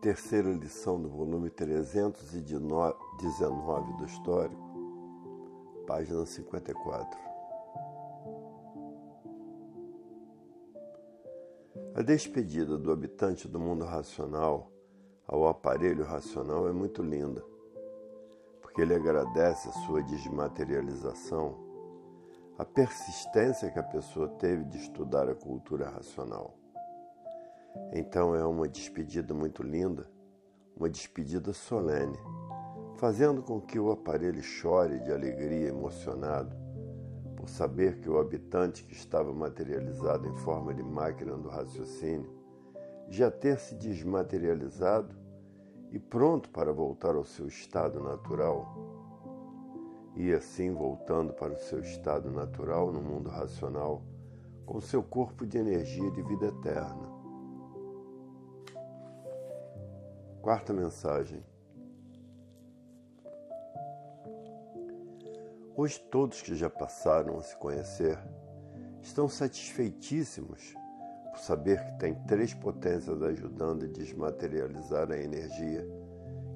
terceira lição do volume 319 do Histórico, página 54. A despedida do habitante do mundo racional ao aparelho racional é muito linda, porque ele agradece a sua desmaterialização, a persistência que a pessoa teve de estudar a cultura racional. Então é uma despedida muito linda, uma despedida solene, fazendo com que o aparelho chore de alegria emocionado por saber que o habitante que estava materializado em forma de máquina do raciocínio já ter se desmaterializado e pronto para voltar ao seu estado natural. E assim voltando para o seu estado natural no mundo racional, com seu corpo de energia de vida eterna. Quarta mensagem. Hoje todos que já passaram a se conhecer estão satisfeitíssimos por saber que tem três potências ajudando a desmaterializar a energia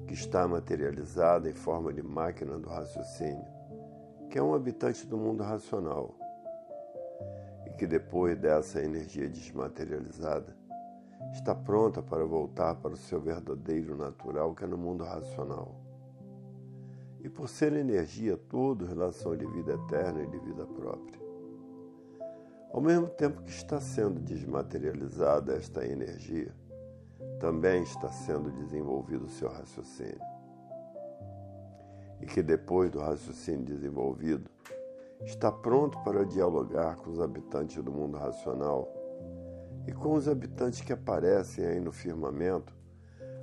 que está materializada em forma de máquina do raciocínio, que é um habitante do mundo racional, e que depois dessa energia desmaterializada está pronta para voltar para o seu verdadeiro natural, que é no mundo racional. E por ser energia, tudo relação de vida eterna e de vida própria. Ao mesmo tempo que está sendo desmaterializada esta energia, também está sendo desenvolvido o seu raciocínio. E que depois do raciocínio desenvolvido, está pronto para dialogar com os habitantes do mundo racional e com os habitantes que aparecem aí no firmamento,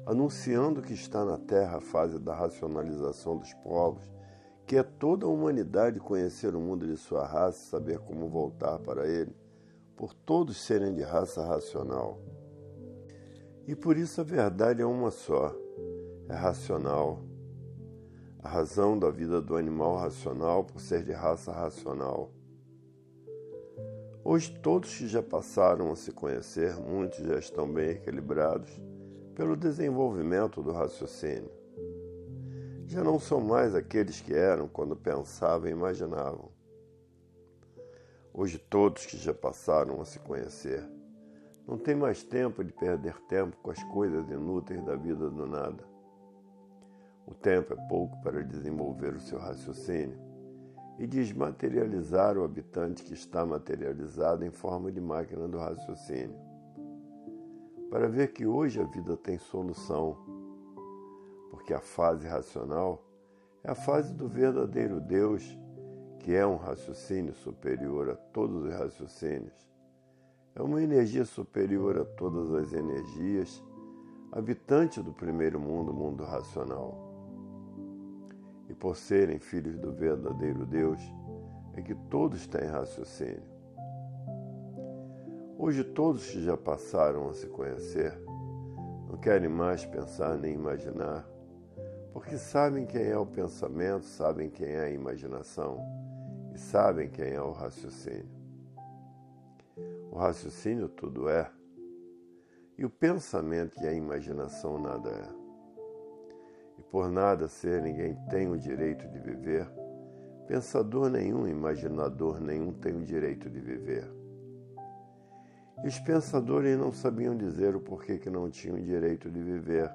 anunciando que está na Terra a fase da racionalização dos povos, que é toda a humanidade conhecer o mundo de sua raça e saber como voltar para ele, por todos serem de raça racional. E por isso a verdade é uma só, é racional. A razão da vida do animal racional por ser de raça racional Hoje, todos que já passaram a se conhecer, muitos já estão bem equilibrados pelo desenvolvimento do raciocínio. Já não são mais aqueles que eram quando pensavam e imaginavam. Hoje, todos que já passaram a se conhecer não têm mais tempo de perder tempo com as coisas inúteis da vida do nada. O tempo é pouco para desenvolver o seu raciocínio e desmaterializar o habitante que está materializado em forma de máquina do raciocínio. Para ver que hoje a vida tem solução, porque a fase racional é a fase do verdadeiro Deus, que é um raciocínio superior a todos os raciocínios. É uma energia superior a todas as energias, habitante do primeiro mundo, mundo racional e por serem filhos do verdadeiro Deus, é que todos têm raciocínio. Hoje, todos que já passaram a se conhecer não querem mais pensar nem imaginar, porque sabem quem é o pensamento, sabem quem é a imaginação e sabem quem é o raciocínio. O raciocínio tudo é, e o pensamento e a imaginação nada é por nada ser ninguém tem o direito de viver, pensador nenhum, imaginador nenhum tem o direito de viver. E os pensadores não sabiam dizer o porquê que não tinham direito de viver.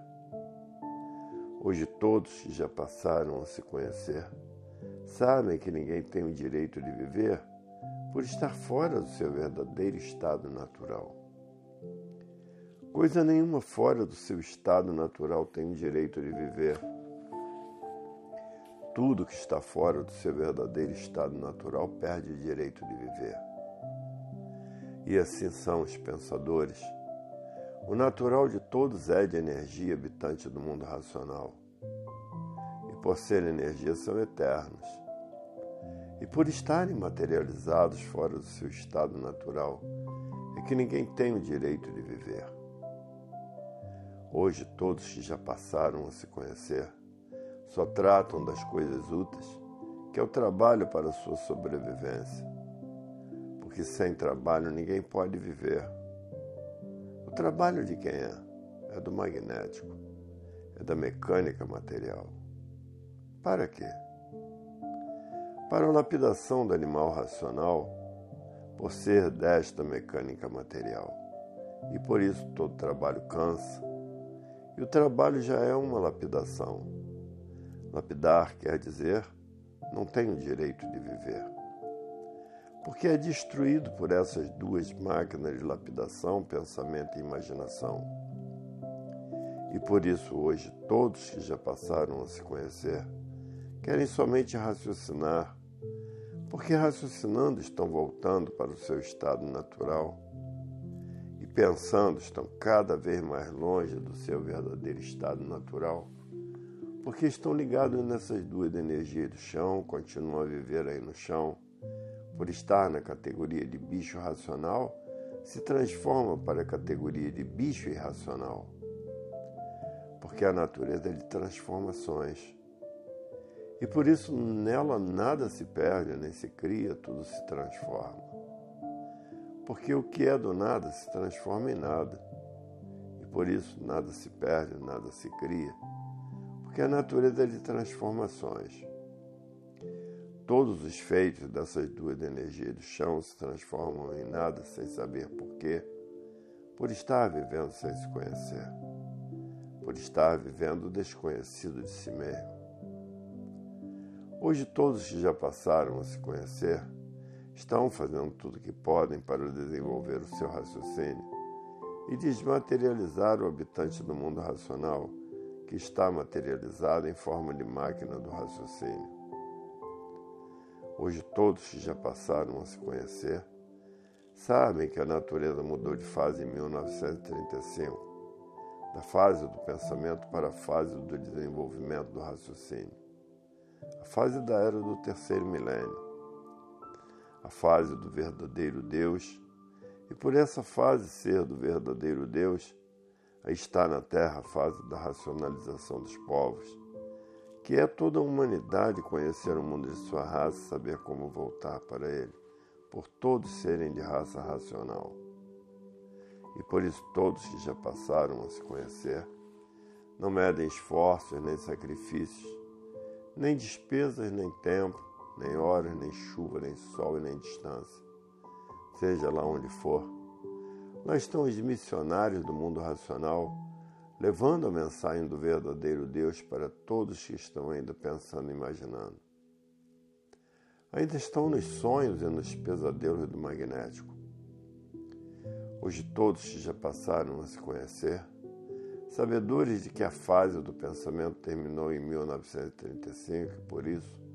Hoje todos que já passaram a se conhecer sabem que ninguém tem o direito de viver por estar fora do seu verdadeiro estado natural. Coisa nenhuma fora do seu estado natural tem o direito de viver. Tudo que está fora do seu verdadeiro estado natural perde o direito de viver. E assim são os pensadores. O natural de todos é de energia habitante do mundo racional. E por ser energia são eternos. E por estarem materializados fora do seu estado natural, é que ninguém tem o direito de viver. Hoje, todos que já passaram a se conhecer só tratam das coisas úteis, que é o trabalho para a sua sobrevivência. Porque sem trabalho ninguém pode viver. O trabalho de quem é? É do magnético, é da mecânica material. Para quê? Para a lapidação do animal racional, por ser desta mecânica material. E por isso todo trabalho cansa. E o trabalho já é uma lapidação. Lapidar quer dizer não tenho direito de viver. Porque é destruído por essas duas máquinas de lapidação, pensamento e imaginação. E por isso hoje todos que já passaram a se conhecer querem somente raciocinar, porque raciocinando estão voltando para o seu estado natural pensando estão cada vez mais longe do seu verdadeiro estado natural porque estão ligados nessas duas energias do chão, continuam a viver aí no chão, por estar na categoria de bicho racional, se transforma para a categoria de bicho irracional. Porque a natureza é de transformações. E por isso nela nada se perde, nem se cria, tudo se transforma. Porque o que é do nada se transforma em nada. E por isso nada se perde, nada se cria que é a natureza de transformações. Todos os feitos dessas duas energias do chão se transformam em nada sem saber porquê, por estar vivendo sem se conhecer, por estar vivendo desconhecido de si mesmo. Hoje, todos que já passaram a se conhecer estão fazendo tudo o que podem para desenvolver o seu raciocínio e desmaterializar o habitante do mundo racional que está materializado em forma de máquina do raciocínio. Hoje, todos que já passaram a se conhecer sabem que a natureza mudou de fase em 1935, da fase do pensamento para a fase do desenvolvimento do raciocínio, a fase da era do terceiro milênio, a fase do verdadeiro Deus, e por essa fase ser do verdadeiro Deus, está na Terra a fase da racionalização dos povos, que é toda a humanidade conhecer o mundo de sua raça saber como voltar para ele, por todos serem de raça racional. E por isso todos que já passaram a se conhecer não medem esforços nem sacrifícios, nem despesas, nem tempo, nem horas, nem chuva, nem sol e nem distância, seja lá onde for Lá estão os missionários do mundo racional, levando a mensagem do verdadeiro Deus para todos que estão ainda pensando e imaginando. Ainda estão nos sonhos e nos pesadelos do magnético. Hoje todos que já passaram a se conhecer, sabedores de que a fase do pensamento terminou em 1935 e por isso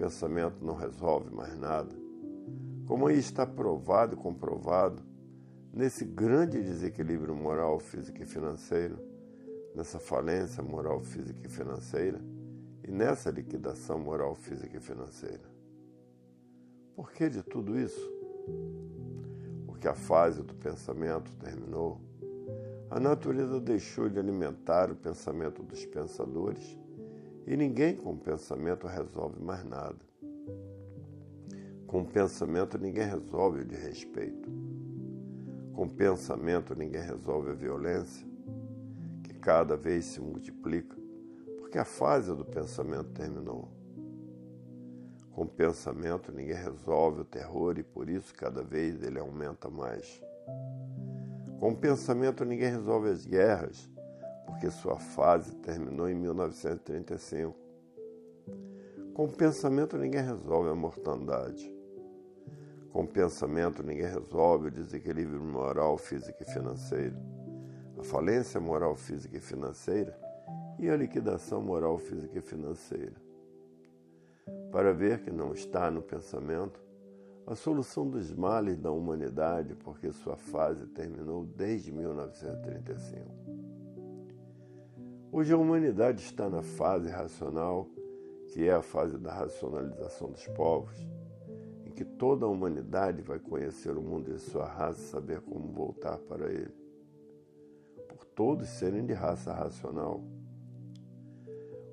pensamento não resolve mais nada, como aí está provado e comprovado nesse grande desequilíbrio moral, físico e financeiro, nessa falência moral, física e financeira e nessa liquidação moral, física e financeira. Por que de tudo isso? Porque a fase do pensamento terminou, a natureza deixou de alimentar o pensamento dos pensadores e ninguém com pensamento resolve mais nada. Com pensamento ninguém resolve o de respeito com pensamento ninguém resolve a violência, que cada vez se multiplica, porque a fase do pensamento terminou. Com pensamento ninguém resolve o terror e por isso cada vez ele aumenta mais. Com pensamento ninguém resolve as guerras, porque sua fase terminou em 1935. Com pensamento ninguém resolve a mortandade. Com pensamento ninguém resolve o desequilíbrio moral, físico e financeiro, a falência moral, física e financeira e a liquidação moral, física e financeira. Para ver que não está no pensamento a solução dos males da humanidade, porque sua fase terminou desde 1935. Hoje a humanidade está na fase racional, que é a fase da racionalização dos povos que toda a humanidade vai conhecer o mundo de sua raça e saber como voltar para ele. Por todos serem de raça racional.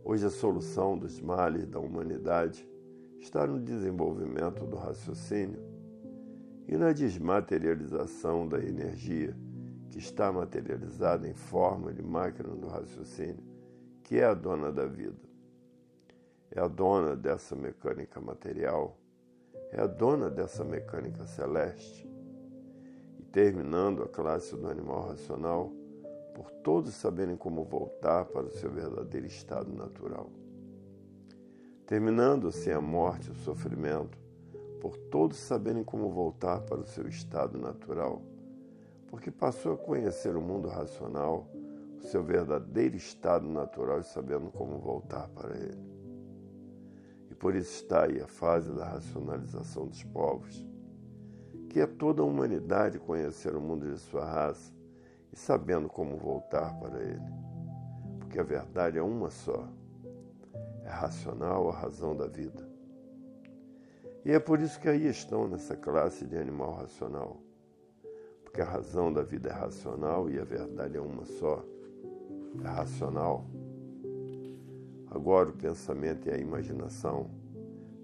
Hoje a solução dos males da humanidade está no desenvolvimento do raciocínio e na desmaterialização da energia que está materializada em forma de máquina do raciocínio, que é a dona da vida. É a dona dessa mecânica material, é a dona dessa mecânica celeste. E terminando a classe do animal racional, por todos saberem como voltar para o seu verdadeiro estado natural. Terminando-se a morte e o sofrimento, por todos saberem como voltar para o seu estado natural, porque passou a conhecer o mundo racional, o seu verdadeiro estado natural e sabendo como voltar para ele. E por isso está aí a fase da racionalização dos povos, que é toda a humanidade conhecer o mundo de sua raça e sabendo como voltar para ele. Porque a verdade é uma só. É racional a razão da vida. E é por isso que aí estão nessa classe de animal racional. Porque a razão da vida é racional e a verdade é uma só. É racional. Agora o pensamento e a imaginação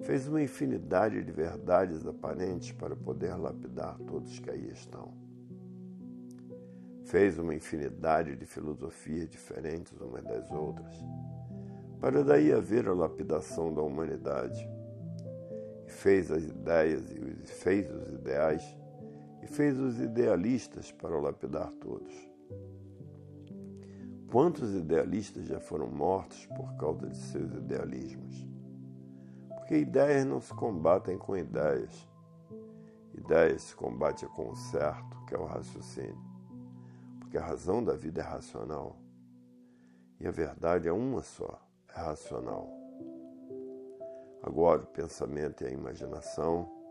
fez uma infinidade de verdades aparentes para poder lapidar todos que aí estão. Fez uma infinidade de filosofias diferentes umas das outras, para daí haver a lapidação da humanidade fez as ideias e fez os ideais e fez os idealistas para lapidar todos. Quantos idealistas já foram mortos por causa de seus idealismos? Porque ideias não se combatem com ideias. Ideias se combatem com o certo, que é o raciocínio. Porque a razão da vida é racional. E a verdade é uma só, é racional. Agora, o pensamento e a imaginação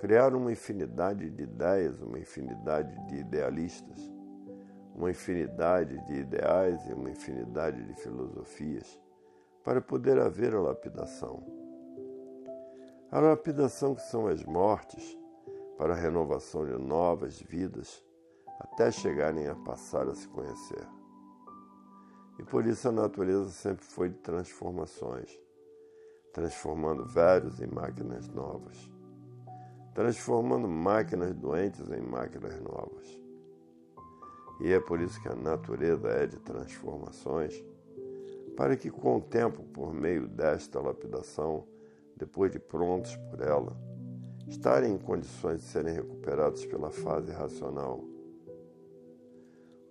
criaram uma infinidade de ideias, uma infinidade de idealistas, uma infinidade de ideais e uma infinidade de filosofias para poder haver a lapidação. A lapidação que são as mortes para a renovação de novas vidas até chegarem a passar a se conhecer. E por isso a natureza sempre foi de transformações transformando velhos em máquinas novas, transformando máquinas doentes em máquinas novas. E é por isso que a natureza é de transformações, para que com o tempo, por meio desta lapidação, depois de prontos por ela, estarem em condições de serem recuperados pela fase racional.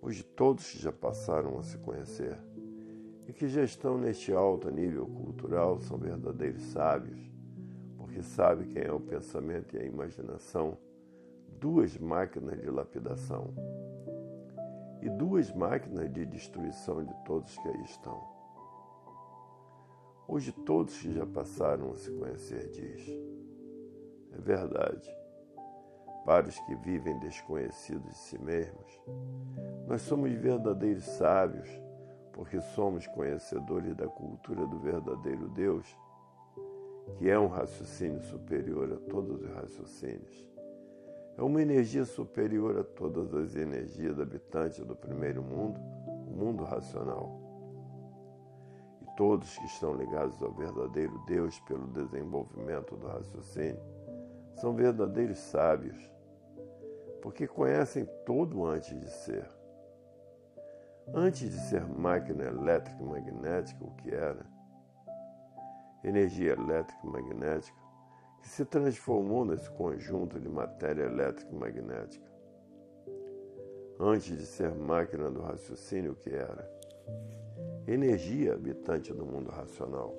Hoje todos já passaram a se conhecer e que já estão neste alto nível cultural são verdadeiros sábios, porque sabem quem é o pensamento e a imaginação, duas máquinas de lapidação e duas máquinas de destruição de todos que aí estão. Hoje todos que já passaram a se conhecer diz. É verdade. Para os que vivem desconhecidos de si mesmos, nós somos verdadeiros sábios porque somos conhecedores da cultura do verdadeiro Deus, que é um raciocínio superior a todos os raciocínios. É uma energia superior a todas as energias habitantes do primeiro mundo, o mundo racional. E todos que estão ligados ao verdadeiro Deus pelo desenvolvimento do raciocínio são verdadeiros sábios, porque conhecem todo antes de ser Antes de ser máquina elétrica e magnética, o que era? Energia elétrica e magnética, que se transformou nesse conjunto de matéria elétrica e magnética. Antes de ser máquina do raciocínio, que era? Energia habitante do mundo racional.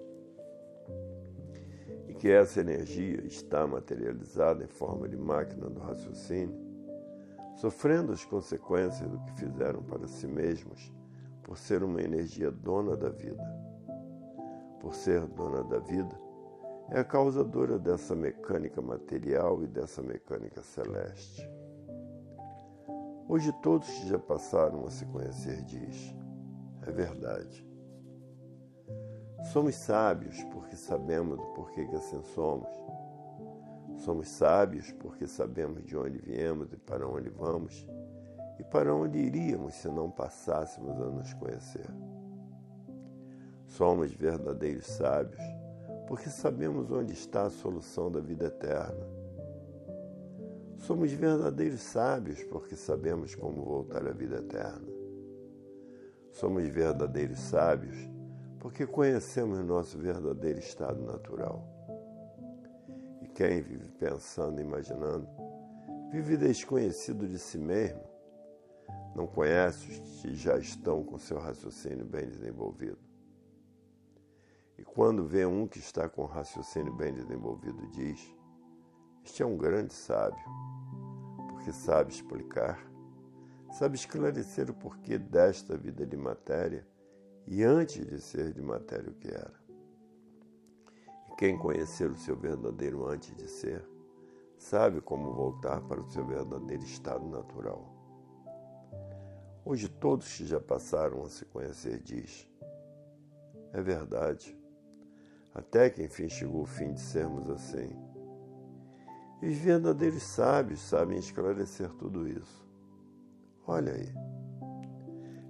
E que essa energia está materializada em forma de máquina do raciocínio sofrendo as consequências do que fizeram para si mesmos, por ser uma energia dona da vida. Por ser dona da vida, é a causadora dessa mecânica material e dessa mecânica celeste. Hoje todos que já passaram a se conhecer diz, é verdade. Somos sábios porque sabemos o porquê que assim somos Somos sábios porque sabemos de onde viemos e para onde vamos e para onde iríamos se não passássemos a nos conhecer. Somos verdadeiros sábios porque sabemos onde está a solução da vida eterna. Somos verdadeiros sábios porque sabemos como voltar à vida eterna. Somos verdadeiros sábios porque conhecemos nosso verdadeiro estado natural. E quem vive pensando e imaginando, vive desconhecido de si mesmo, não conhece os que já estão com seu raciocínio bem desenvolvido. E quando vê um que está com o raciocínio bem desenvolvido, diz: Este é um grande sábio, porque sabe explicar, sabe esclarecer o porquê desta vida de matéria e antes de ser de matéria o que era. E quem conhecer o seu verdadeiro antes de ser, sabe como voltar para o seu verdadeiro estado natural. Hoje todos que já passaram a se conhecer diz: É verdade. Até que enfim chegou o fim de sermos assim. E os verdadeiros sábios sabem esclarecer tudo isso. Olha aí.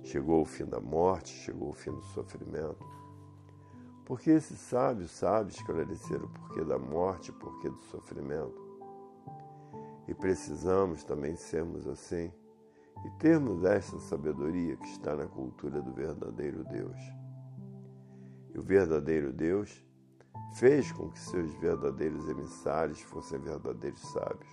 Chegou o fim da morte, chegou o fim do sofrimento. Porque esse sábio sabe esclarecer o porquê da morte o porquê do sofrimento. E precisamos também sermos assim e termos esta sabedoria que está na cultura do verdadeiro Deus. E o verdadeiro Deus fez com que seus verdadeiros emissários fossem verdadeiros sábios.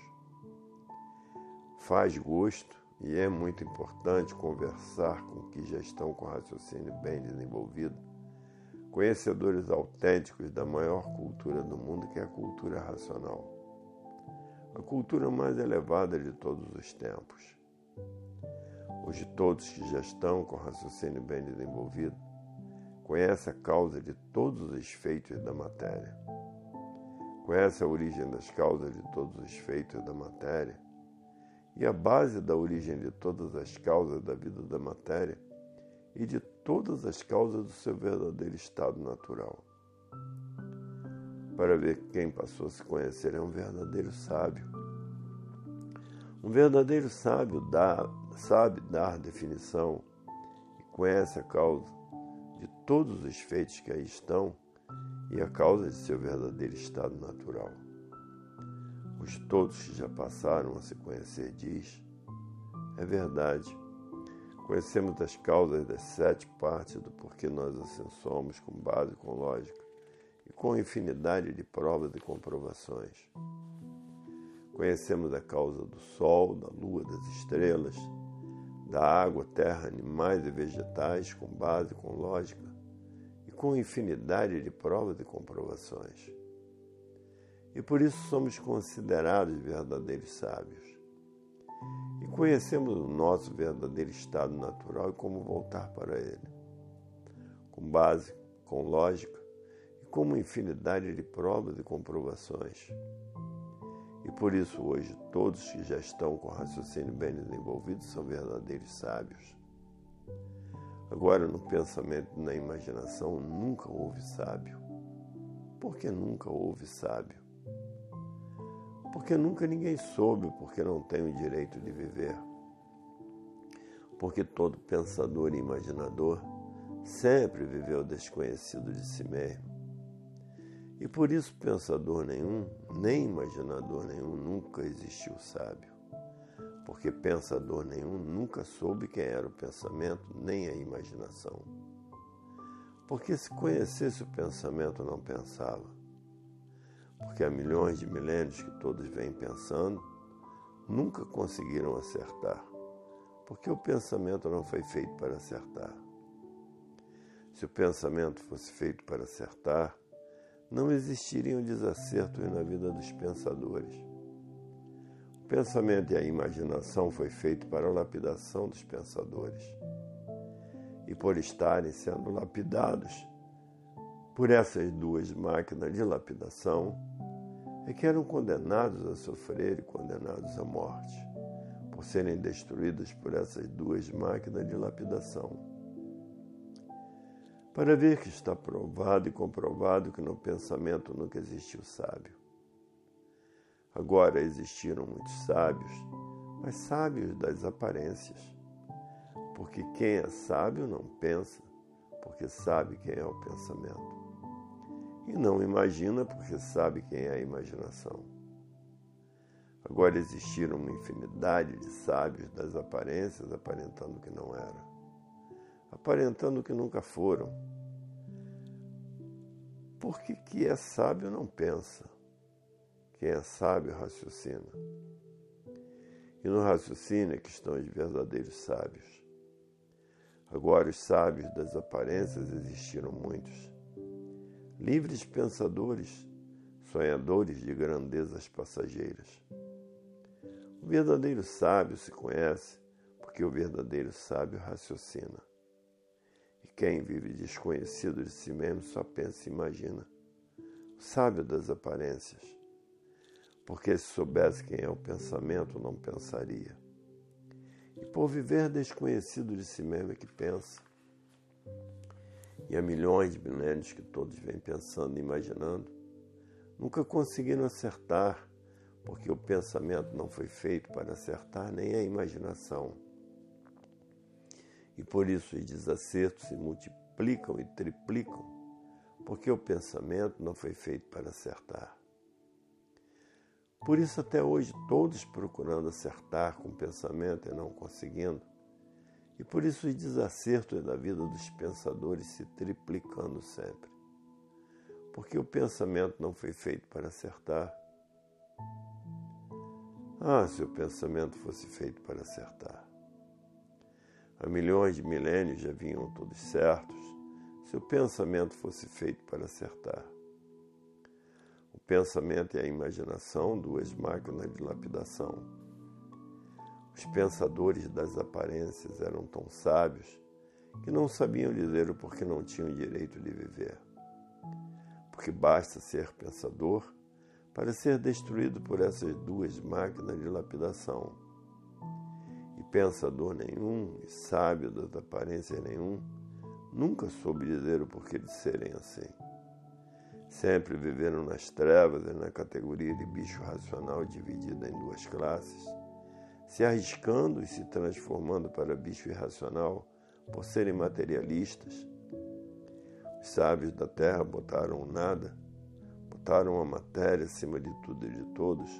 Faz gosto e é muito importante conversar com que já estão com raciocínio bem desenvolvido, conhecedores autênticos da maior cultura do mundo, que é a cultura racional. A cultura mais elevada de todos os tempos. Hoje todos que já estão com raciocínio bem desenvolvido conhecem a causa de todos os feitos da matéria. Conhece a origem das causas de todos os feitos da matéria e a base da origem de todas as causas da vida da matéria e de todas as causas do seu verdadeiro estado natural. Para ver quem passou a se conhecer é um verdadeiro sábio. Um verdadeiro sábio dá, sabe dar definição e conhece a causa de todos os feitos que aí estão e a causa de seu verdadeiro estado natural pois todos que já passaram a se conhecer diz, é verdade. Conhecemos as causas das sete partes do porquê nós assim com base, com lógica e com infinidade de provas e comprovações. Conhecemos a causa do sol, da lua, das estrelas, da água, terra, animais e vegetais, com base, com lógica e com infinidade de provas e comprovações e por isso somos considerados verdadeiros sábios. E conhecemos o nosso verdadeiro estado natural e como voltar para ele, com base, com lógica e com uma infinidade de provas e comprovações. E por isso hoje todos que já estão com raciocínio bem desenvolvido são verdadeiros sábios. Agora, no pensamento e na imaginação, nunca houve sábio. Porque nunca houve sábio porque nunca ninguém soube, porque não tem o direito de viver. Porque todo pensador e imaginador sempre viveu desconhecido de si mesmo. E por isso pensador nenhum, nem imaginador nenhum nunca existiu sábio. Porque pensador nenhum nunca soube quem era o pensamento, nem a imaginação. Porque se conhecesse o pensamento, não pensava porque há milhões de milênios que todos vêm pensando, nunca conseguiram acertar, porque o pensamento não foi feito para acertar. Se o pensamento fosse feito para acertar, não existiriam desacertos na vida dos pensadores. O pensamento e a imaginação foi feito para a lapidação dos pensadores. E por estarem sendo lapidados por essas duas máquinas de lapidação, é que eram condenados a sofrer e condenados à morte, por serem destruídos por essas duas máquinas de lapidação. Para ver que está provado e comprovado que no pensamento nunca existiu sábio. Agora existiram muitos sábios, mas sábios das aparências. Porque quem é sábio não pensa, porque sabe quem é o pensamento e não imagina porque sabe quem é a imaginação. Agora existiram uma infinidade de sábios das aparências aparentando que não eram, aparentando que nunca foram. Porque que é sábio não pensa, quem é sábio raciocina. E no raciocínio é que estão os verdadeiros sábios. Agora, os sábios das aparências existiram muitos. Livres pensadores, sonhadores de grandezas passageiras. O verdadeiro sábio se conhece porque o verdadeiro sábio raciocina. Quem vive desconhecido de si mesmo só pensa e imagina. Sábio das aparências. Porque se soubesse quem é o pensamento, não pensaria. E por viver desconhecido de si mesmo é que pensa. E há milhões de milênios que todos vêm pensando e imaginando, nunca conseguiram acertar, porque o pensamento não foi feito para acertar, nem a imaginação. E por isso os desacertos se multiplicam e triplicam, porque o pensamento não foi feito para acertar. Por isso, até hoje, todos procurando acertar com o pensamento e não conseguindo. E por isso, os desacertos da vida dos pensadores se triplicando sempre. Porque o pensamento não foi feito para acertar. Ah, se o pensamento fosse feito para acertar. Há milhões de milênios já vinham todos certos, se o pensamento fosse feito para acertar pensamento e a imaginação, duas máquinas de lapidação. Os pensadores das aparências eram tão sábios que não sabiam dizer o porquê não tinham direito de viver. Porque basta ser pensador para ser destruído por essas duas máquinas de lapidação. Pensador nenhum, e sábio das aparências nenhum, nunca soube dizer o porquê de serem assim. Sempre viveram nas trevas e na categoria de bicho racional dividida em duas classes, se arriscando e se transformando para bicho irracional por serem materialistas. Os sábios da terra botaram o nada, botaram a matéria acima de tudo e de todos,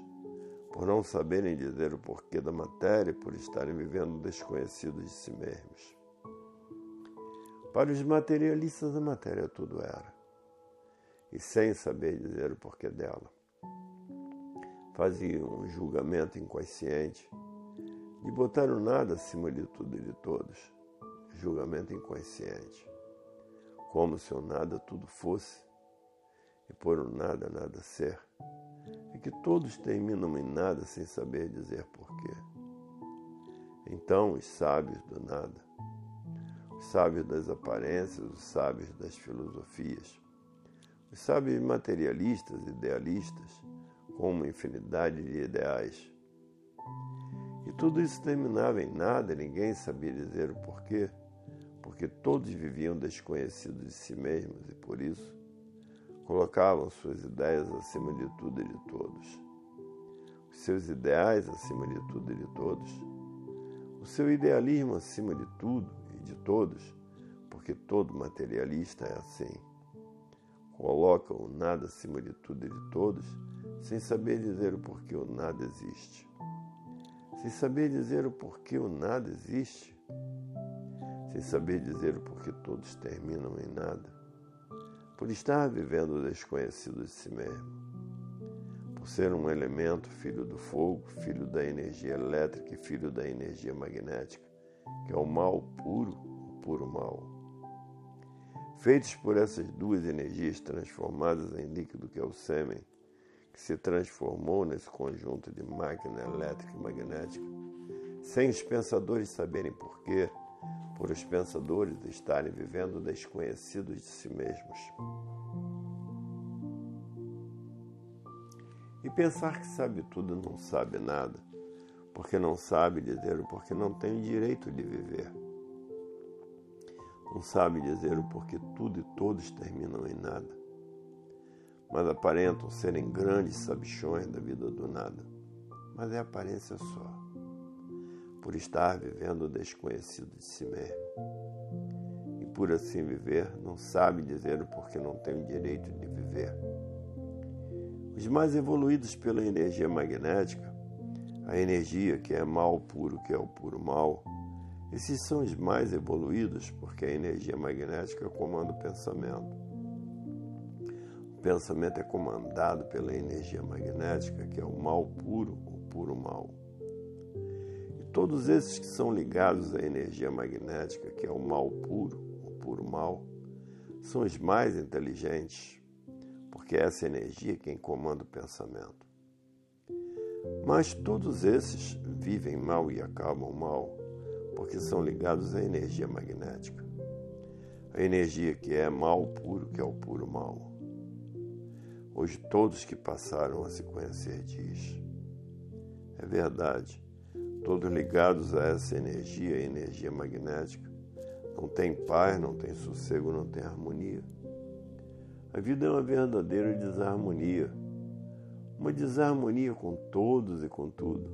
por não saberem dizer o porquê da matéria por estarem vivendo desconhecidos de si mesmos. Para os materialistas, a matéria tudo era e sem saber dizer o porquê dela. Fazia um julgamento inconsciente de botar o nada acima de tudo e de todos. Julgamento inconsciente. Como se o nada tudo fosse e por o nada nada ser. E que todos terminam em nada sem saber dizer porquê. Então os sábios do nada, os sábios das aparências, os sábios das filosofias, os sábios materialistas, idealistas, com uma infinidade de ideais. E tudo isso terminava em nada, ninguém sabia dizer o porquê, porque todos viviam desconhecidos de si mesmos e por isso colocavam suas ideias acima de tudo e de todos. Os seus ideais acima de tudo e de todos. O seu idealismo acima de tudo e de todos, porque todo materialista é assim coloca o nada acima de tudo e de todos, sem saber dizer o porquê o nada existe. Sem saber dizer o porquê o nada existe, sem saber dizer o porquê todos terminam em nada, por estar vivendo desconhecido de si mesmo, por ser um elemento filho do fogo, filho da energia elétrica e filho da energia magnética, que é o mal puro, o puro mal. Feitos por essas duas energias transformadas em líquido que é o sêmen, que se transformou nesse conjunto de máquina elétrica e magnética, sem os pensadores saberem porquê, por os pensadores estarem vivendo desconhecidos de si mesmos. E pensar que sabe tudo não sabe nada, porque não sabe dizer o porquê não tem o direito de viver não sabe dizer o porquê tudo e todos terminam em nada, mas aparentam serem grandes sabichões da vida do nada. Mas é aparência só, por estar vivendo o desconhecido de si mesmo. E por assim viver, não sabe dizer o porquê não tem o direito de viver. Os mais evoluídos pela energia magnética a energia que é mal puro, que é o puro mal, esses são os mais evoluídos porque a energia magnética comanda o pensamento. O pensamento é comandado pela energia magnética, que é o mal puro, o puro mal. Todos esses que são ligados à energia magnética, que é o mal puro, o puro mal, são os mais inteligentes, porque essa energia é quem comanda o pensamento. Mas todos esses vivem mal e acabam mal, porque são ligados à energia magnética. A energia que é mal puro, que é o puro mal. Hoje todos que passaram a se conhecer diz. É verdade, todos ligados a essa energia, energia magnética, não tem paz, não tem sossego, não tem harmonia. A vida é uma verdadeira desarmonia uma desarmonia com todos e com tudo.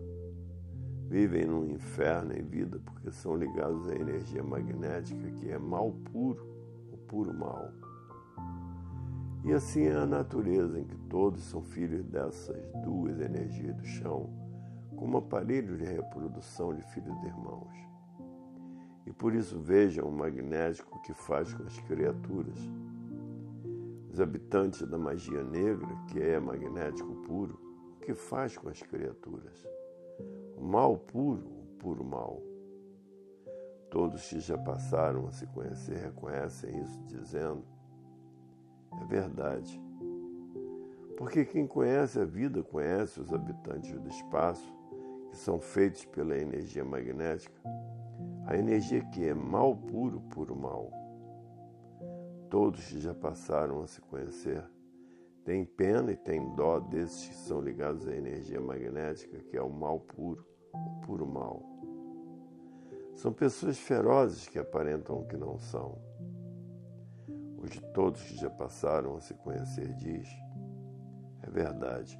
Vivem num inferno em vida porque são ligados à energia magnética que é mal puro, o puro mal. E assim é a natureza em que todos são filhos dessas duas energias do chão, como aparelho de reprodução de filhos e irmãos. E por isso vejam o magnético que faz com as criaturas os habitantes da magia negra, que é magnético puro, o que faz com as criaturas? O mal puro, o puro mal. Todos que já passaram a se conhecer reconhecem isso, dizendo: é verdade. Porque quem conhece a vida conhece os habitantes do espaço, que são feitos pela energia magnética, a energia que é mal puro, puro mal todos que já passaram a se conhecer têm pena e têm dó desses que são ligados à energia magnética, que é o mal puro, o puro mal. São pessoas ferozes que aparentam que não são. Hoje todos que já passaram a se conhecer diz, é verdade,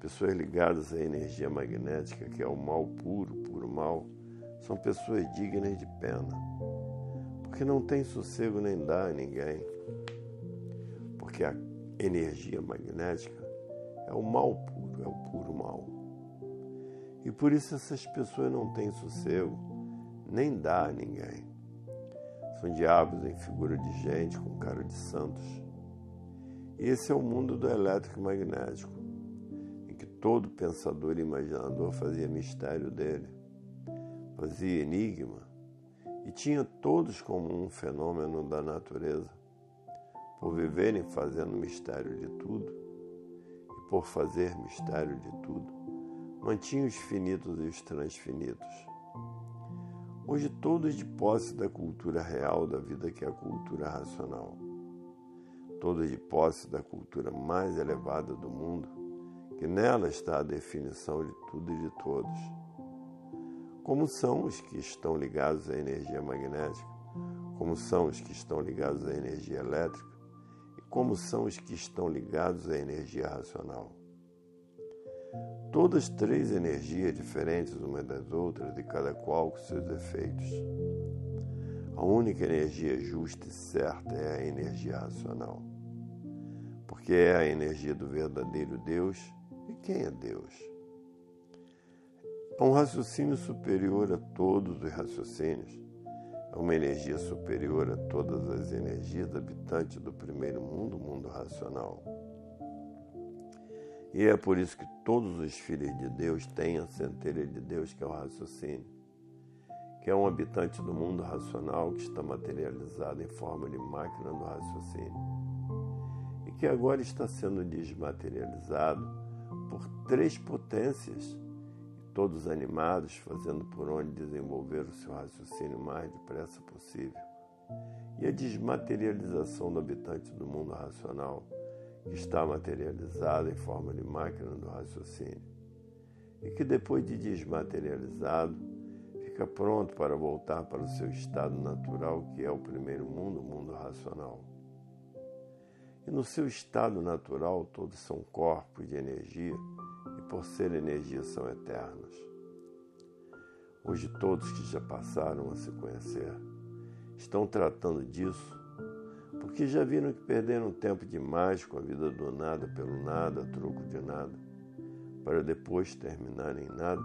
pessoas ligadas à energia magnética, que é o mal puro, puro mal, são pessoas dignas de pena, porque não tem sossego nem dá a ninguém porque a energia magnética é o mal puro, é o puro mal. E por isso essas pessoas não têm sossego, nem dá a ninguém. São diabos em figura de gente com cara de santos. Esse é o mundo do elétrico magnético, em que todo pensador e imaginador fazia mistério dele, fazia enigma, e tinha todos como um fenômeno da natureza por viverem fazendo mistério de tudo e por fazer mistério de tudo, mantinha os finitos e os transfinitos. Hoje todos de posse da cultura real da vida que é a cultura racional. Todos de posse da cultura mais elevada do mundo, que nela está a definição de tudo e de todos. Como são os que estão ligados à energia magnética, como são os que estão ligados à energia elétrica, como são os que estão ligados à energia racional. Todas três energias diferentes umas das outras, de cada qual com seus efeitos. A única energia justa e certa é a energia racional, porque é a energia do verdadeiro Deus. E quem é Deus? É um raciocínio superior a todos os raciocínios é uma energia superior a todas as energias habitantes do primeiro mundo, o mundo racional. E é por isso que todos os filhos de Deus têm a centelha de Deus, que é o raciocínio, que é um habitante do mundo racional que está materializado em forma de máquina do raciocínio e que agora está sendo desmaterializado por três potências todos animados, fazendo por onde desenvolver o seu raciocínio mais depressa possível. E a desmaterialização do habitante do mundo racional, que está materializado em forma de máquina do raciocínio, e que depois de desmaterializado, fica pronto para voltar para o seu estado natural, que é o primeiro mundo, o mundo racional. E no seu estado natural, todos são corpos de energia e, por ser energia, são eternos. Hoje, todos que já passaram a se conhecer estão tratando disso porque já viram que perderam tempo demais com a vida do nada pelo nada, a troco de nada, para depois terminar em nada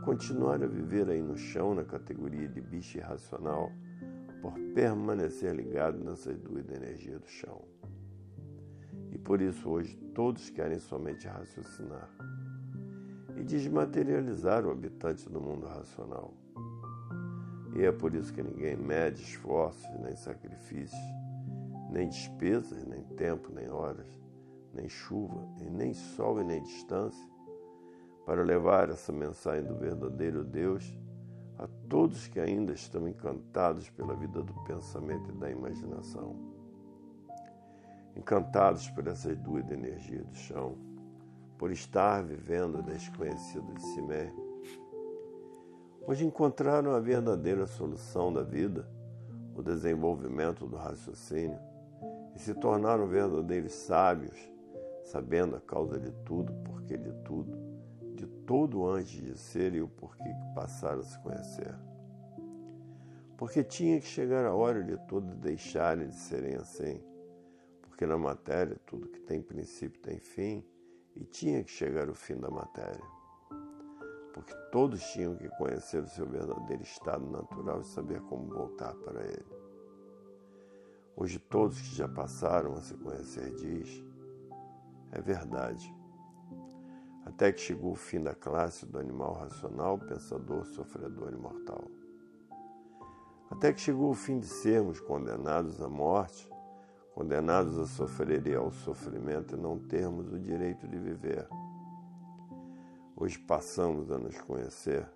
continuar a viver aí no chão, na categoria de bicho irracional, por permanecer ligado nessas duas energias do chão. E por isso hoje todos querem somente raciocinar e desmaterializar o habitante do mundo racional. E é por isso que ninguém mede esforços, nem sacrifícios, nem despesas, nem tempo, nem horas, nem chuva, e nem sol e nem distância, para levar essa mensagem do verdadeiro Deus a todos que ainda estão encantados pela vida do pensamento e da imaginação. Encantados por essas duas energias do chão, por estar vivendo desconhecido de si mesmo. Hoje encontraram a verdadeira solução da vida, o desenvolvimento do raciocínio, e se tornaram verdadeiros sábios, sabendo a causa de tudo, porquê de tudo, de todo antes de ser e o porquê que passaram a se conhecer. Porque tinha que chegar a hora de todos deixarem de serem assim, porque na matéria tudo que tem princípio tem fim, e tinha que chegar o fim da matéria. Porque todos tinham que conhecer o seu verdadeiro estado natural e saber como voltar para ele. Hoje todos que já passaram a se conhecer diz, é verdade. Até que chegou o fim da classe do animal racional, pensador, sofredor e mortal. Até que chegou o fim de sermos condenados à morte, condenados a sofrer e ao sofrimento e não termos o direito de viver. Hoje passamos a nos conhecer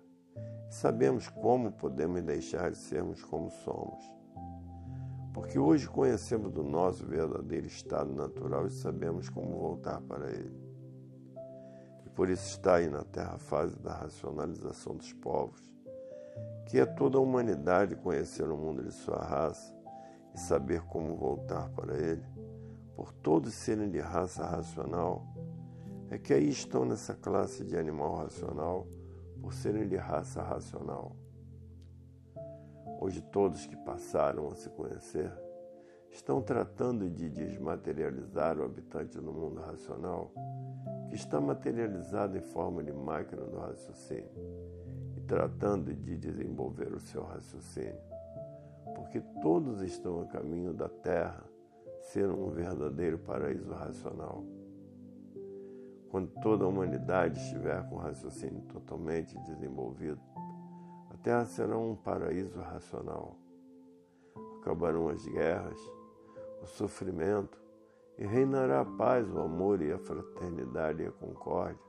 e sabemos como podemos deixar de sermos como somos porque hoje conhecemos o nosso verdadeiro estado natural e sabemos como voltar para ele. E por isso está aí na Terra a fase da racionalização dos povos, que é toda a humanidade conhecer o mundo de sua raça e saber como voltar para ele, por todos serem de raça racional, é que aí estão nessa classe de animal racional, por serem de raça racional. Hoje, todos que passaram a se conhecer estão tratando de desmaterializar o habitante do mundo racional, que está materializado em forma de máquina do raciocínio, e tratando de desenvolver o seu raciocínio, porque todos estão a caminho da Terra ser um verdadeiro paraíso racional. Quando toda a humanidade estiver com o raciocínio totalmente desenvolvido, Terra será um paraíso racional. Acabarão as guerras, o sofrimento, e reinará a paz, o amor e a fraternidade e a concórdia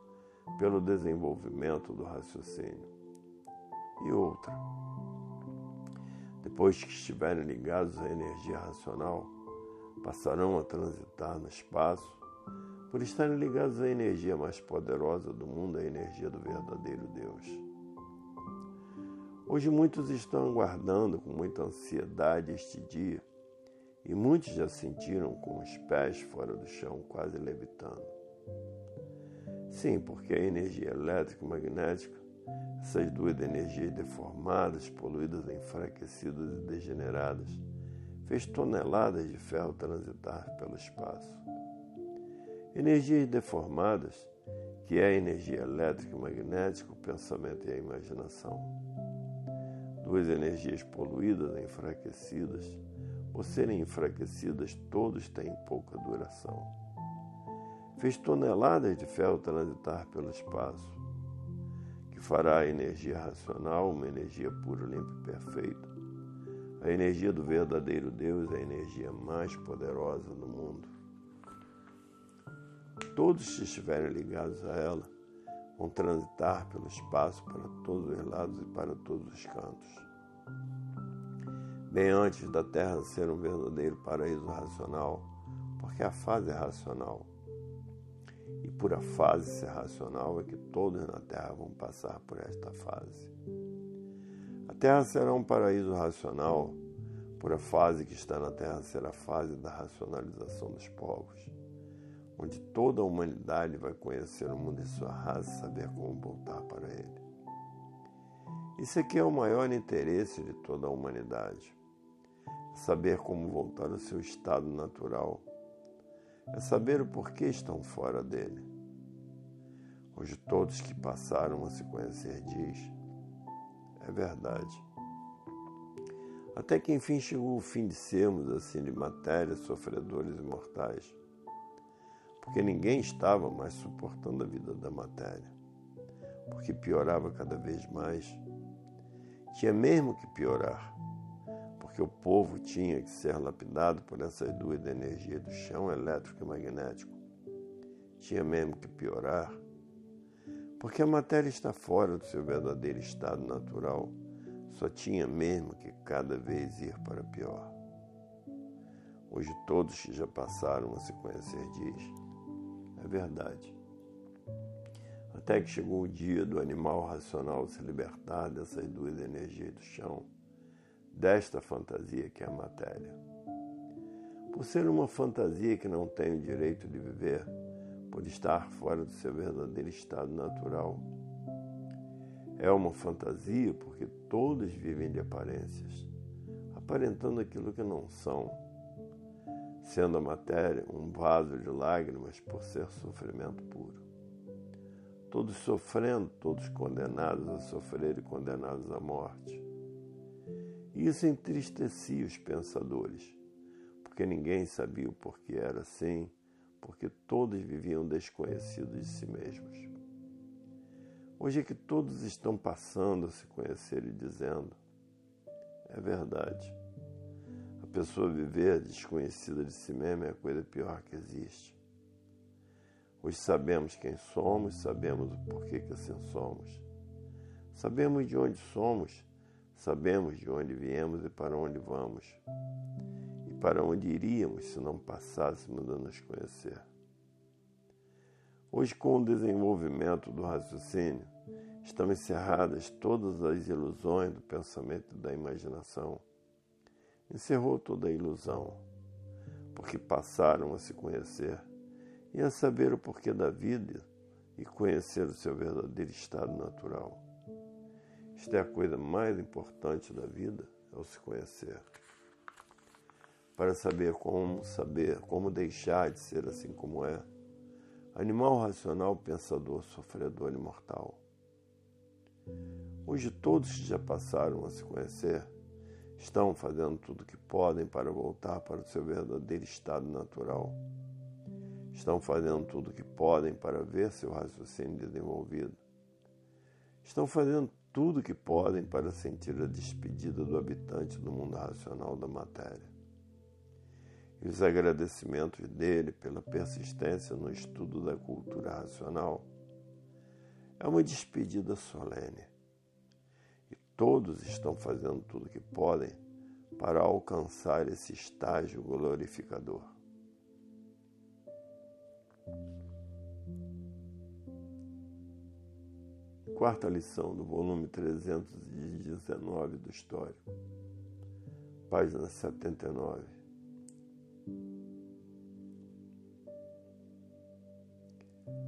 pelo desenvolvimento do raciocínio. E outra. Depois que estiverem ligados à energia racional, passarão a transitar no espaço por estarem ligados à energia mais poderosa do mundo, a energia do verdadeiro Deus. Hoje muitos estão aguardando com muita ansiedade este dia e muitos já sentiram com os pés fora do chão, quase levitando. Sim, porque a energia elétrica e magnética, essas duas energias deformadas, poluídas, enfraquecidas e degeneradas, fez toneladas de ferro transitar pelo espaço. Energias deformadas, que é a energia elétrica e magnética, o pensamento e a imaginação duas energias poluídas, enfraquecidas, por serem enfraquecidas, todos têm pouca duração. Fez toneladas de ferro transitar pelo espaço, que fará a energia racional uma energia pura, limpa e perfeita. A energia do verdadeiro Deus é a energia mais poderosa do mundo. Todos que estiverem ligados a ela vão transitar pelo espaço para todos os lados e para todos os cantos. Bem antes da Terra ser um verdadeiro paraíso racional, porque a fase é racional. E por a fase racional é que todos na Terra vão passar por esta fase. A Terra será um paraíso racional, por a fase que está na Terra será a fase da racionalização dos povos onde toda a humanidade vai conhecer o mundo e sua raça e saber como voltar para ele. Isso aqui é o maior interesse de toda a humanidade. Saber como voltar ao seu estado natural. É saber o porquê estão fora dele. Hoje todos que passaram a se conhecer diz, É verdade. Até que enfim chegou o fim de sermos assim de matéria, sofredores e mortais. Porque ninguém estava mais suportando a vida da matéria. Porque piorava cada vez mais. Tinha mesmo que piorar porque o povo tinha que ser lapidado por essas duas energias do chão elétrico e magnético. Tinha mesmo que piorar, porque a matéria está fora do seu verdadeiro estado natural, só tinha mesmo que cada vez ir para pior. Hoje todos que já passaram a se conhecer diz, é verdade. Até que chegou o dia do animal racional se libertar dessas duas energias do chão desta fantasia que é a matéria. Por ser uma fantasia que não tem o direito de viver, por estar fora do seu verdadeiro estado natural. É uma fantasia porque todos vivem de aparências, aparentando aquilo que não são, sendo a matéria um vaso de lágrimas por ser sofrimento puro. Todos sofrendo, todos condenados a sofrer e condenados à morte. Isso entristecia os pensadores, porque ninguém sabia o porquê era assim, porque todos viviam desconhecidos de si mesmos. Hoje é que todos estão passando a se conhecer e dizendo: é verdade. A pessoa viver desconhecida de si mesma é a coisa pior que existe. Hoje sabemos quem somos, sabemos o porquê que assim somos. Sabemos de onde somos Sabemos de onde viemos e para onde vamos, e para onde iríamos se não passássemos a nos conhecer. Hoje, com o desenvolvimento do raciocínio, estão encerradas todas as ilusões do pensamento e da imaginação. Encerrou toda a ilusão, porque passaram a se conhecer e a saber o porquê da vida e conhecer o seu verdadeiro estado natural. Isto é a coisa mais importante da vida, é o se conhecer. Para saber como saber, como deixar de ser assim como é. Animal racional, pensador, sofredor e mortal. Hoje todos que já passaram a se conhecer estão fazendo tudo o que podem para voltar para o seu verdadeiro estado natural. Estão fazendo tudo o que podem para ver seu raciocínio desenvolvido. Estão fazendo tudo que podem para sentir a despedida do habitante do mundo racional da matéria. E os agradecimentos dele pela persistência no estudo da cultura racional é uma despedida solene. E todos estão fazendo tudo que podem para alcançar esse estágio glorificador. Quarta lição do volume 319 do Histórico, página 79.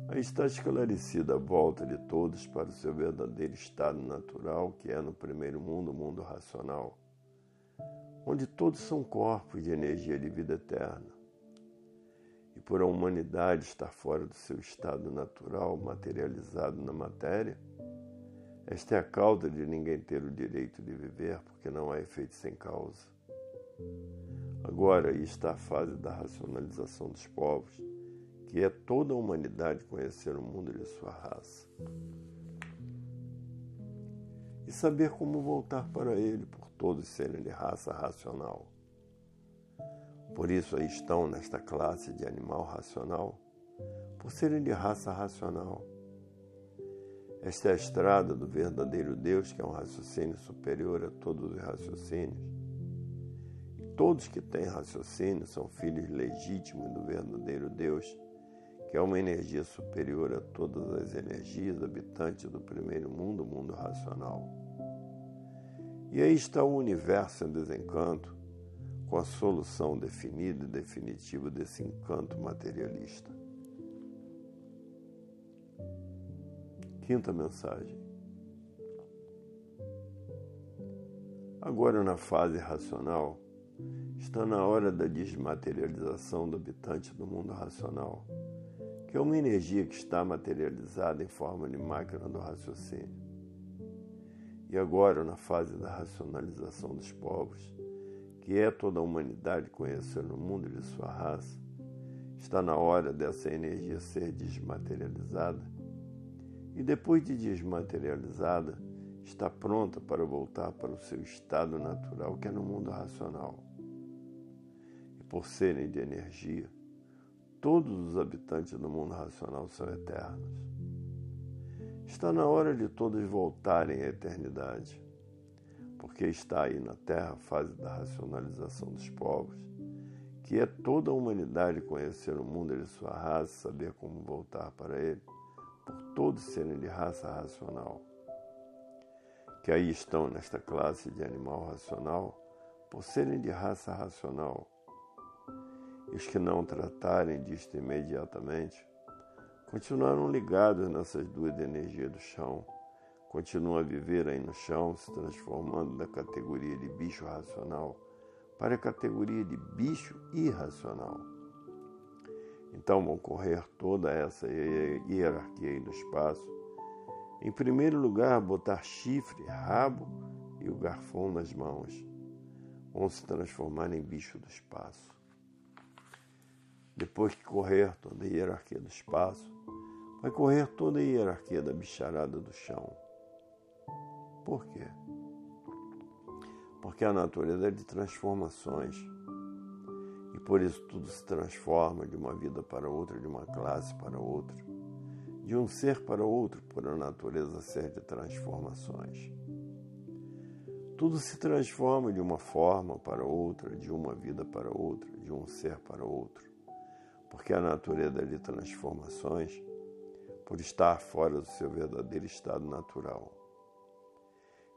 Aí está esclarecida a volta de todos para o seu verdadeiro estado natural, que é no primeiro mundo, o mundo racional, onde todos são corpos de energia de vida eterna. E por a humanidade estar fora do seu estado natural, materializado na matéria, esta é a causa de ninguém ter o direito de viver, porque não há efeito sem causa. Agora aí está a fase da racionalização dos povos, que é toda a humanidade conhecer o mundo de sua raça. E saber como voltar para ele, por todos serem de raça racional. Por isso aí estão nesta classe de animal racional, por serem de raça racional esta é a estrada do verdadeiro Deus, que é um raciocínio superior a todos os raciocínios. E todos que têm raciocínio são filhos legítimos do verdadeiro Deus, que é uma energia superior a todas as energias habitantes do primeiro mundo, o mundo racional. E aí está o universo em desencanto, com a solução definida e definitiva desse encanto materialista. Quinta mensagem. Agora, na fase racional, está na hora da desmaterialização do habitante do mundo racional, que é uma energia que está materializada em forma de máquina do raciocínio. E agora, na fase da racionalização dos povos, que é toda a humanidade conhecer o mundo e de sua raça, está na hora dessa energia ser desmaterializada e depois de desmaterializada, está pronta para voltar para o seu estado natural, que é no mundo racional. E por serem de energia, todos os habitantes do mundo racional são eternos. Está na hora de todos voltarem à eternidade, porque está aí na Terra a fase da racionalização dos povos, que é toda a humanidade conhecer o mundo e sua raça, saber como voltar para ele, por todos serem de raça racional que aí estão nesta classe de animal racional, por serem de raça racional, e os que não tratarem disto imediatamente, continuaram ligados nessas duas energias do chão, continuam a viver aí no chão, se transformando da categoria de bicho racional para a categoria de bicho irracional. Então vão correr toda essa hierarquia aí no espaço em primeiro lugar, botar chifre, rabo e o garfão nas mãos. Vão se transformar em bicho do espaço. Depois que correr toda a hierarquia do espaço, vai correr toda a hierarquia da bicharada do chão. Por quê? Porque a natureza é de transformações. E por isso tudo se transforma de uma vida para outra, de uma classe para outra de um ser para outro por a natureza ser de transformações. Tudo se transforma de uma forma para outra, de uma vida para outra, de um ser para outro, porque a natureza é de transformações, por estar fora do seu verdadeiro estado natural.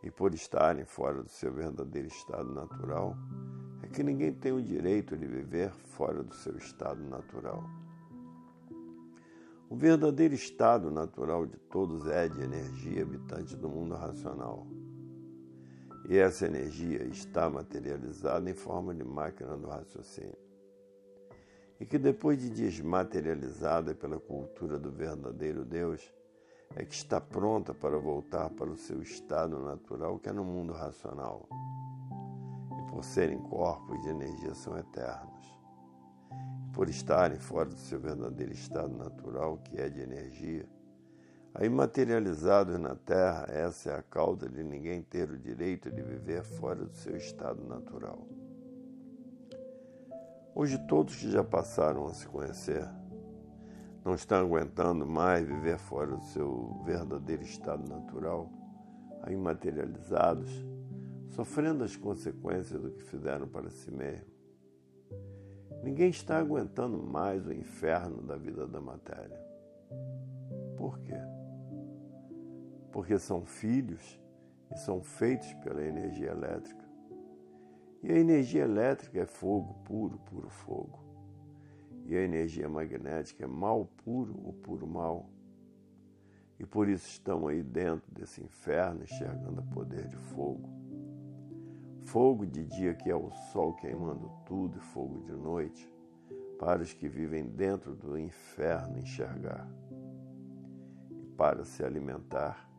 E por estarem fora do seu verdadeiro estado natural, é que ninguém tem o direito de viver fora do seu estado natural. O verdadeiro estado natural de todos é de energia habitante do mundo racional. E essa energia está materializada em forma de máquina do raciocínio. E que depois de desmaterializada pela cultura do verdadeiro Deus, é que está pronta para voltar para o seu estado natural, que é no mundo racional. E por serem corpos de energia, são eternos por estarem fora do seu verdadeiro estado natural, que é de energia. Aí, materializados na Terra, essa é a causa de ninguém ter o direito de viver fora do seu estado natural. Hoje, todos que já passaram a se conhecer não estão aguentando mais viver fora do seu verdadeiro estado natural, aí materializados, sofrendo as consequências do que fizeram para si mesmos Ninguém está aguentando mais o inferno da vida da matéria. Por quê? Porque são filhos e são feitos pela energia elétrica. E a energia elétrica é fogo puro, puro fogo. E a energia magnética é mal puro ou puro mal. E por isso estão aí dentro desse inferno enxergando o poder de fogo Fogo de dia que é o sol queimando tudo, e fogo de noite, para os que vivem dentro do inferno enxergar. E para se alimentar,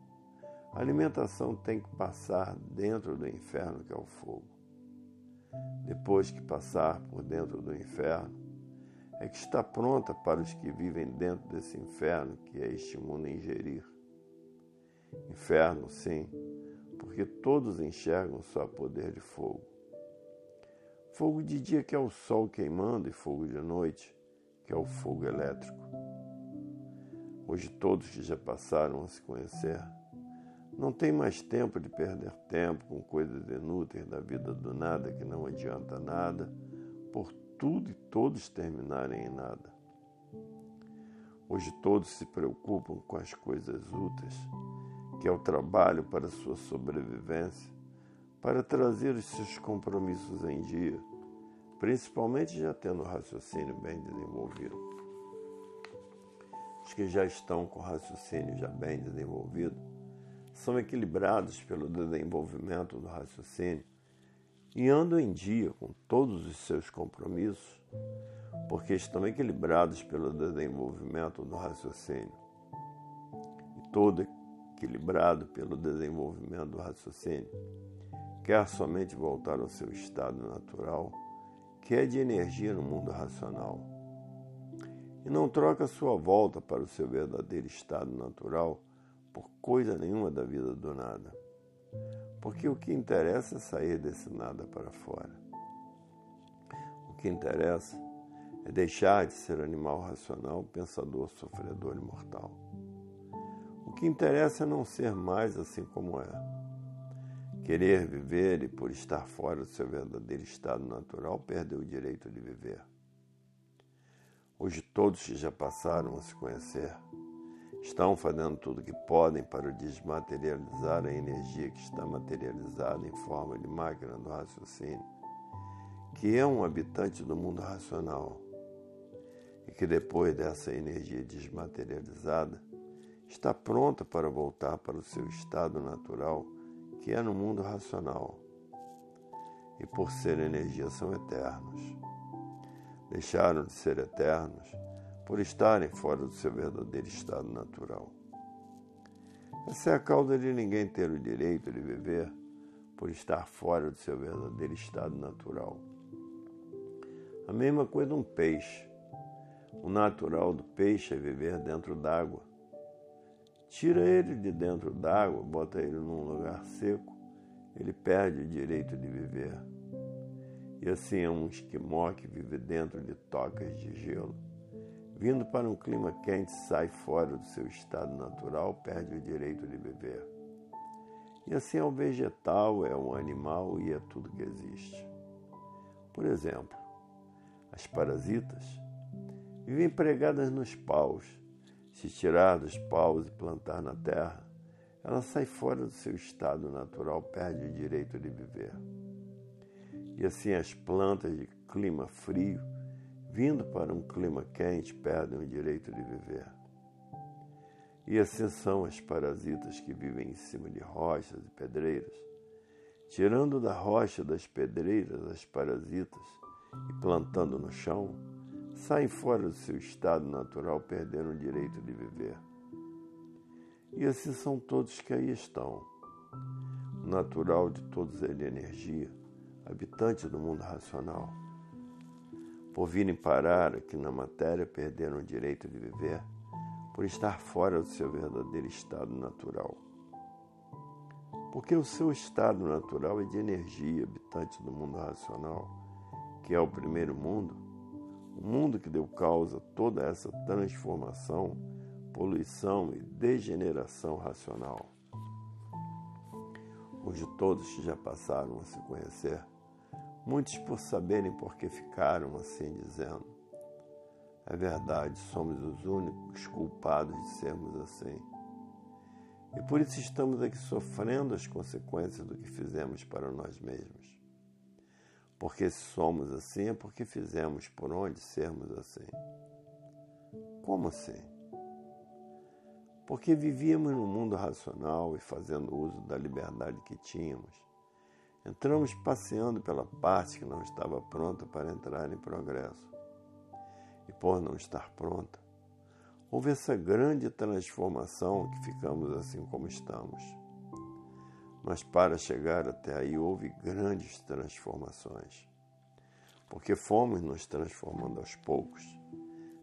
a alimentação tem que passar dentro do inferno, que é o fogo. Depois que passar por dentro do inferno, é que está pronta para os que vivem dentro desse inferno, que é este mundo ingerir. Inferno, sim, porque todos enxergam só poder de fogo. Fogo de dia que é o sol queimando e fogo de noite que é o fogo elétrico. Hoje todos que já passaram a se conhecer não têm mais tempo de perder tempo com coisas inúteis da vida do nada que não adianta nada, por tudo e todos terminarem em nada. Hoje todos se preocupam com as coisas úteis que é o trabalho para sua sobrevivência, para trazer os seus compromissos em dia, principalmente já tendo o raciocínio bem desenvolvido. Os que já estão com o raciocínio já bem desenvolvido são equilibrados pelo desenvolvimento do raciocínio e andam em dia com todos os seus compromissos, porque estão equilibrados pelo desenvolvimento do raciocínio. E todo equilibrado pelo desenvolvimento do raciocínio, quer somente voltar ao seu estado natural, que é de energia no mundo racional, e não troca sua volta para o seu verdadeiro estado natural por coisa nenhuma da vida do nada. Porque o que interessa é sair desse nada para fora. O que interessa é deixar de ser animal racional, pensador, sofredor e mortal. O que interessa é não ser mais assim como é. Querer viver e, por estar fora do seu verdadeiro estado natural, perder o direito de viver. Hoje, todos já passaram a se conhecer estão fazendo tudo o que podem para desmaterializar a energia que está materializada em forma de máquina do raciocínio, que é um habitante do mundo racional e que depois dessa energia desmaterializada está pronta para voltar para o seu estado natural, que é no mundo racional. E por ser energia são eternos. Deixaram de ser eternos por estarem fora do seu verdadeiro estado natural. Essa é a causa de ninguém ter o direito de viver por estar fora do seu verdadeiro estado natural. A mesma coisa um peixe o natural do peixe é viver dentro d'água. Tira ele de dentro d'água, bota ele num lugar seco, ele perde o direito de viver. E assim é um esquimó que vive dentro de tocas de gelo. Vindo para um clima quente, sai fora do seu estado natural, perde o direito de viver. E assim é o vegetal, é o animal e é tudo que existe. Por exemplo, as parasitas vivem pregadas nos paus. Se tirar dos paus e plantar na terra, ela sai fora do seu estado natural, perde o direito de viver. E assim as plantas de clima frio, vindo para um clima quente, perdem o direito de viver. E assim são as parasitas que vivem em cima de rochas e pedreiras, tirando da rocha das pedreiras as parasitas e plantando no chão, saem fora do seu estado natural, perdendo o direito de viver. E assim são todos que aí estão. O natural de todos é energia, habitante do mundo racional. Por virem parar aqui na matéria, perderam o direito de viver, por estar fora do seu verdadeiro estado natural. Porque o seu estado natural é de energia, habitante do mundo racional, que é o primeiro mundo, o mundo que deu causa a toda essa transformação, poluição e degeneração racional. Hoje todos que já passaram a se conhecer, muitos por saberem por que ficaram assim dizendo. É verdade, somos os únicos culpados de sermos assim. E por isso estamos aqui sofrendo as consequências do que fizemos para nós mesmos. Porque se somos assim é porque fizemos por onde sermos assim. Como assim? Porque vivíamos num mundo racional e fazendo uso da liberdade que tínhamos. Entramos passeando pela parte que não estava pronta para entrar em progresso. E por não estar pronta, houve essa grande transformação que ficamos assim como estamos. Mas para chegar até aí houve grandes transformações, porque fomos nos transformando aos poucos,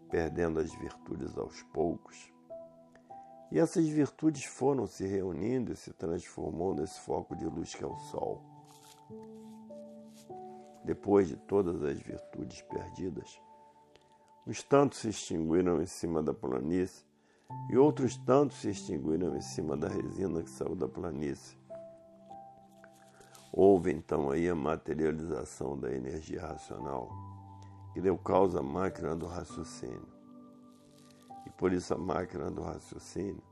perdendo as virtudes aos poucos. E essas virtudes foram se reunindo e se transformou nesse foco de luz que é o Sol. Depois de todas as virtudes perdidas, uns tantos se extinguiram em cima da planície e outros tantos se extinguiram em cima da resina que saiu da planície. Houve então aí a materialização da energia racional, que deu causa à máquina do raciocínio. E por isso a máquina do raciocínio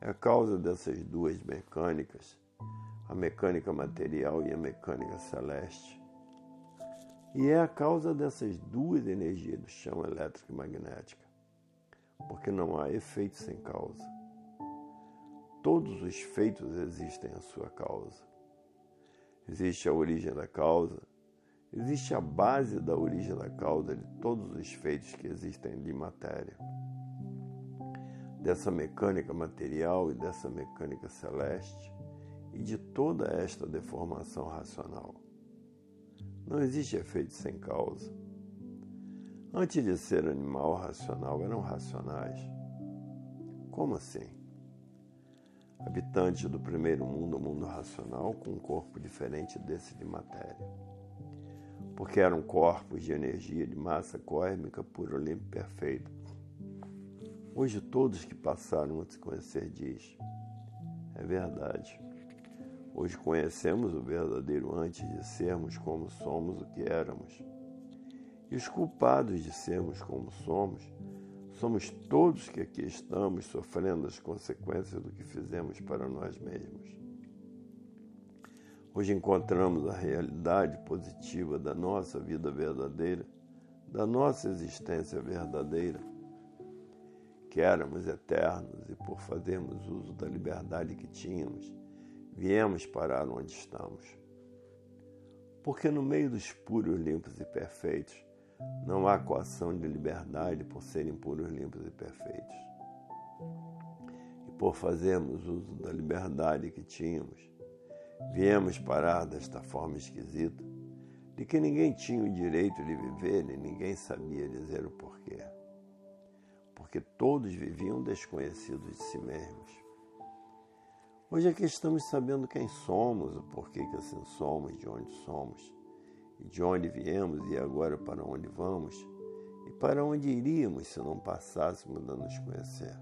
é a causa dessas duas mecânicas, a mecânica material e a mecânica celeste. E é a causa dessas duas energias do chão elétrico e magnética, porque não há efeito sem causa. Todos os feitos existem a sua causa existe a origem da causa, existe a base da origem da causa de todos os feitos que existem de matéria. dessa mecânica material e dessa mecânica celeste e de toda esta deformação racional. Não existe efeito sem causa. Antes de ser animal racional, eram racionais. Como assim? Habitante do primeiro mundo, o mundo racional, com um corpo diferente desse de matéria. Porque eram corpos de energia, de massa cósmica, puro, limpo perfeito. Hoje, todos que passaram a se conhecer diz: é verdade. Hoje conhecemos o verdadeiro antes de sermos como somos o que éramos. E os culpados de sermos como somos, somos todos que aqui estamos sofrendo as consequências do que fizemos para nós mesmos. Hoje encontramos a realidade positiva da nossa vida verdadeira, da nossa existência verdadeira, que éramos eternos e por fazermos uso da liberdade que tínhamos, viemos parar onde estamos. Porque no meio dos puros, limpos e perfeitos, não há coação de liberdade por serem puros, limpos e perfeitos. E por fazermos uso da liberdade que tínhamos, viemos parar desta forma esquisita, de que ninguém tinha o direito de viver e ninguém sabia dizer o porquê. Porque todos viviam desconhecidos de si mesmos Hoje aqui estamos sabendo quem somos, o porquê que assim somos, de onde somos, de onde viemos e agora para onde vamos, e para onde iríamos se não passássemos a nos conhecer.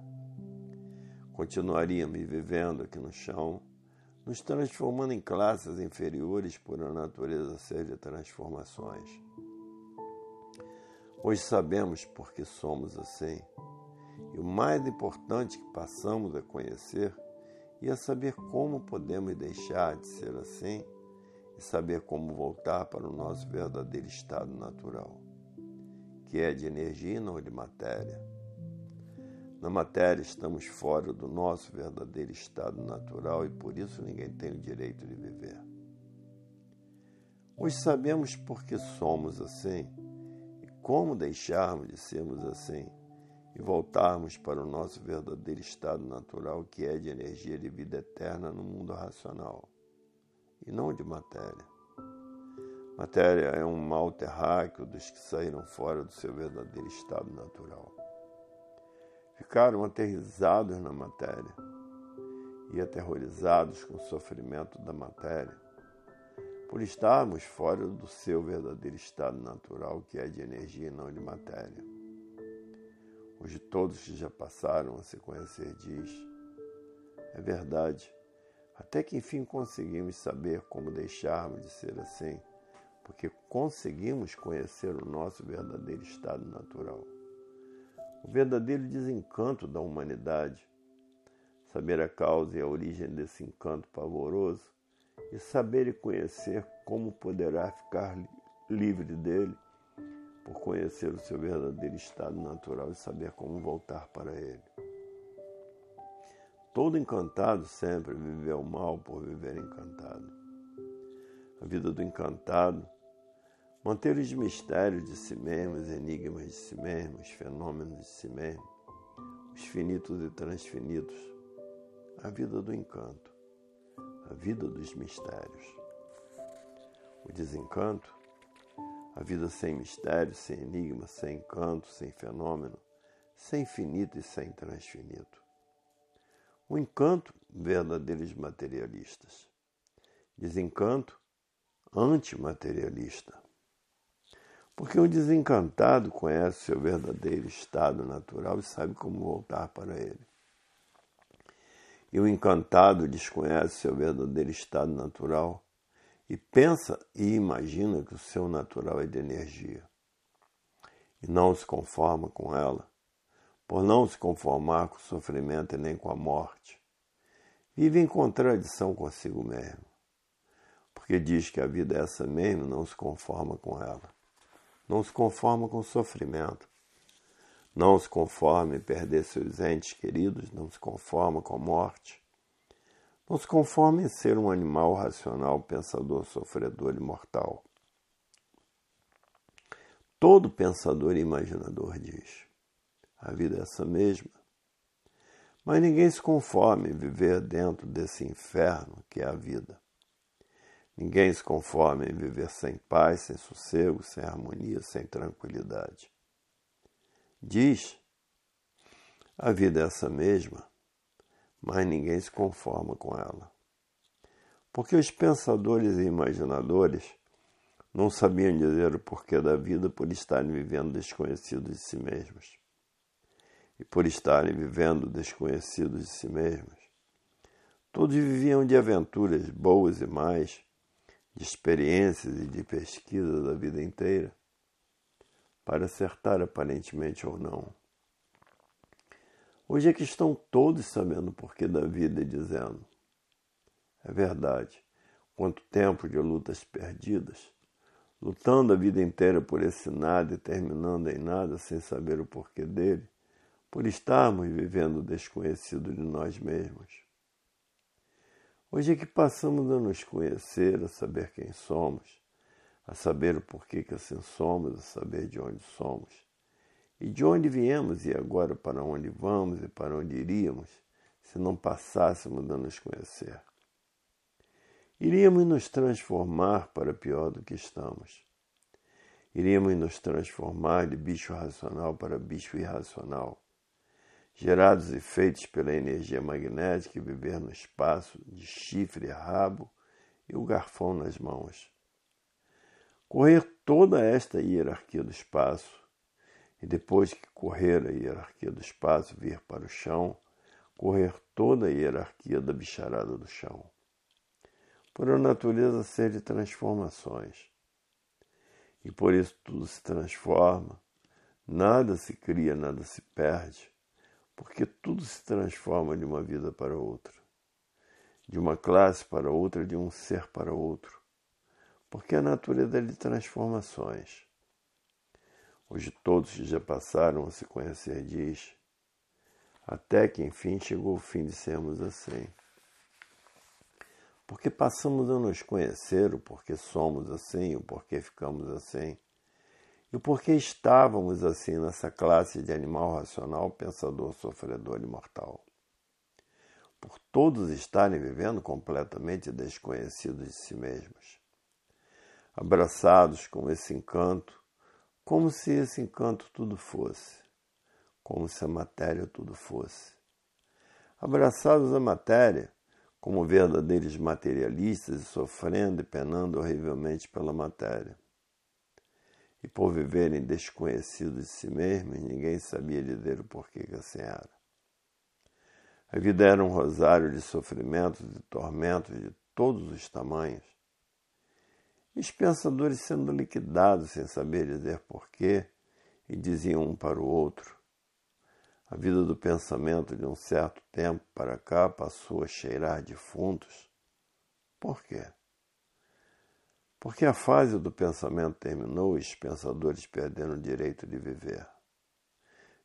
Continuaríamos vivendo aqui no chão, nos transformando em classes inferiores por a natureza ser de transformações. Hoje sabemos por que somos assim, e o mais importante que passamos a conhecer e a saber como podemos deixar de ser assim e saber como voltar para o nosso verdadeiro estado natural, que é de energia e não de matéria. Na matéria estamos fora do nosso verdadeiro estado natural e por isso ninguém tem o direito de viver. Hoje sabemos por que somos assim e como deixarmos de sermos assim e voltarmos para o nosso verdadeiro estado natural, que é de energia de vida eterna no mundo racional, e não de matéria. Matéria é um mal terráqueo dos que saíram fora do seu verdadeiro estado natural. Ficaram aterrizados na matéria e aterrorizados com o sofrimento da matéria, por estarmos fora do seu verdadeiro estado natural, que é de energia e não de matéria. Hoje todos que já passaram a se conhecer diz, é verdade, até que enfim conseguimos saber como deixarmos de ser assim, porque conseguimos conhecer o nosso verdadeiro estado natural. O verdadeiro desencanto da humanidade, saber a causa e a origem desse encanto pavoroso e saber e conhecer como poderá ficar livre dele por conhecer o seu verdadeiro estado natural e saber como voltar para ele. Todo encantado sempre viveu mal por viver encantado. A vida do encantado, manter os mistérios de si mesmo, os enigmas de si mesmo, os fenômenos de si mesmo, os finitos e transfinitos. A vida do encanto, a vida dos mistérios. O desencanto a vida sem mistério, sem enigma, sem encanto, sem fenômeno, sem finito e sem transfinito. O encanto, verdadeiros materialistas. Desencanto, antimaterialista. Porque o desencantado conhece seu verdadeiro estado natural e sabe como voltar para ele. E o encantado desconhece seu verdadeiro estado natural e pensa e imagina que o seu natural é de energia. E não se conforma com ela, por não se conformar com o sofrimento e nem com a morte, vive em contradição consigo mesmo, porque diz que a vida é essa mesmo, não se conforma com ela, não se conforma com o sofrimento, não se conforma em perder seus entes queridos, não se conforma com a morte, não se conforme em ser um animal racional, pensador, sofredor e mortal. Todo pensador e imaginador diz: a vida é essa mesma. Mas ninguém se conforma em viver dentro desse inferno que é a vida. Ninguém se conforma em viver sem paz, sem sossego, sem harmonia, sem tranquilidade. Diz, a vida é essa mesma, mas ninguém se conforma com ela. Porque os pensadores e imaginadores não sabiam dizer o porquê da vida por estarem vivendo desconhecidos de si mesmos. E por estarem vivendo desconhecidos de si mesmos, todos viviam de aventuras boas e mais, de experiências e de pesquisa da vida inteira, para acertar aparentemente ou não. Hoje é que estão todos sabendo o porquê da vida e dizendo: é verdade, quanto tempo de lutas perdidas, lutando a vida inteira por esse nada e terminando em nada sem saber o porquê dele, por estarmos vivendo desconhecido de nós mesmos. Hoje é que passamos a nos conhecer, a saber quem somos, a saber o porquê que assim somos, a saber de onde somos, e de onde viemos e agora para onde vamos e para onde iríamos, se não passássemos a nos conhecer. Iríamos nos transformar para pior do que estamos. Iríamos nos transformar de bicho racional para bicho irracional gerados e feitos pela energia magnética e viver no espaço de chifre e rabo e o garfão nas mãos. Correr toda esta hierarquia do espaço e depois que correr a hierarquia do espaço vir para o chão, correr toda a hierarquia da bicharada do chão. Por a natureza ser de transformações. E por isso tudo se transforma, nada se cria, nada se perde porque tudo se transforma de uma vida para outra, de uma classe para outra, de um ser para outro, porque a natureza é de transformações. Hoje todos que já passaram a se conhecer diz, até que enfim chegou o fim de sermos assim. Porque passamos a nos conhecer, o porquê somos assim, o porquê ficamos assim e por que estávamos assim nessa classe de animal racional, pensador, sofredor e mortal? Por todos estarem vivendo completamente desconhecidos de si mesmos, abraçados com esse encanto, como se esse encanto tudo fosse, como se a matéria tudo fosse. Abraçados à matéria, como verdadeiros materialistas e sofrendo e penando horrivelmente pela matéria e por viverem desconhecidos de si mesmos, ninguém sabia dizer o porquê que assim era. A vida era um rosário de sofrimentos e tormentos de todos os tamanhos. Os pensadores sendo liquidados sem saber dizer porquê, e diziam um para o outro. A vida do pensamento de um certo tempo para cá passou a cheirar defuntos. Por quê? Porque a fase do pensamento terminou e os pensadores perderam o direito de viver.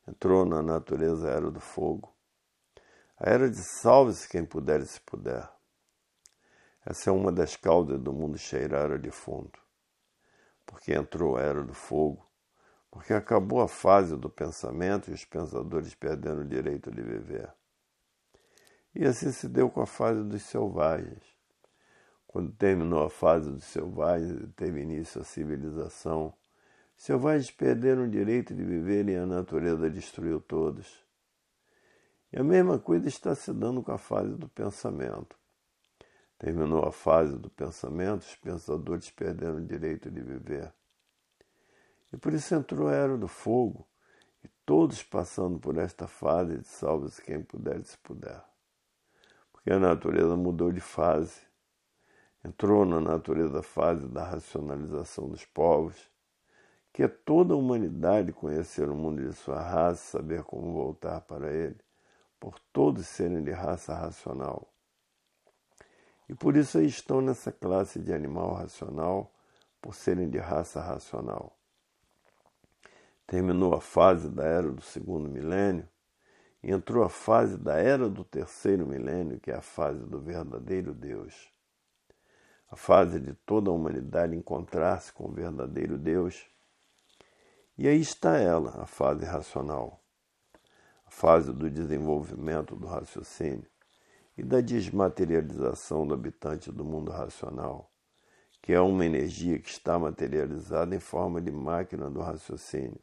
Entrou na natureza a era do fogo. A era de salve-se quem puder e se puder. Essa é uma das causas do mundo cheirar a defunto. Porque entrou a era do fogo. Porque acabou a fase do pensamento e os pensadores perderam o direito de viver. E assim se deu com a fase dos selvagens quando terminou a fase dos selvagens, teve início a civilização. Os selvagens perderam o direito de viver e a natureza destruiu todos. E a mesma coisa está se dando com a fase do pensamento. Terminou a fase do pensamento, os pensadores perderam o direito de viver. E por isso entrou a era do fogo, e todos passando por esta fase de salve-se quem puder e se puder. Porque a natureza mudou de fase entrou na natureza fase da racionalização dos povos, que é toda a humanidade conhecer o mundo de sua raça, saber como voltar para ele, por todos serem de raça racional. E por isso estão nessa classe de animal racional, por serem de raça racional. Terminou a fase da era do segundo milênio entrou a fase da era do terceiro milênio, que é a fase do verdadeiro Deus a fase de toda a humanidade encontrar-se com o verdadeiro Deus. E aí está ela, a fase racional. A fase do desenvolvimento do raciocínio e da desmaterialização do habitante do mundo racional, que é uma energia que está materializada em forma de máquina do raciocínio.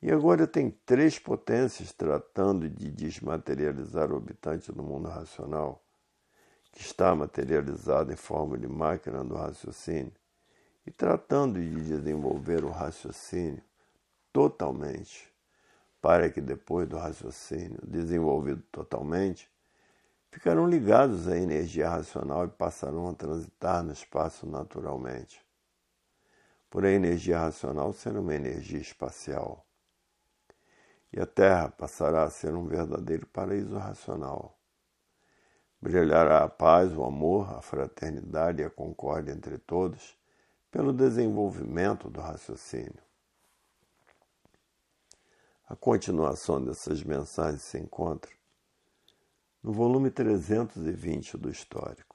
E agora tem três potências tratando de desmaterializar o habitante do mundo racional, que está materializado em forma de máquina do raciocínio, e tratando de desenvolver o raciocínio totalmente, para que depois do raciocínio desenvolvido totalmente, ficarão ligados à energia racional e passarão a transitar no espaço naturalmente. Por a energia racional ser uma energia espacial e a Terra passará a ser um verdadeiro paraíso racional. Brilhará a paz, o amor, a fraternidade e a concórdia entre todos pelo desenvolvimento do raciocínio. A continuação dessas mensagens se encontra no volume 320 do Histórico.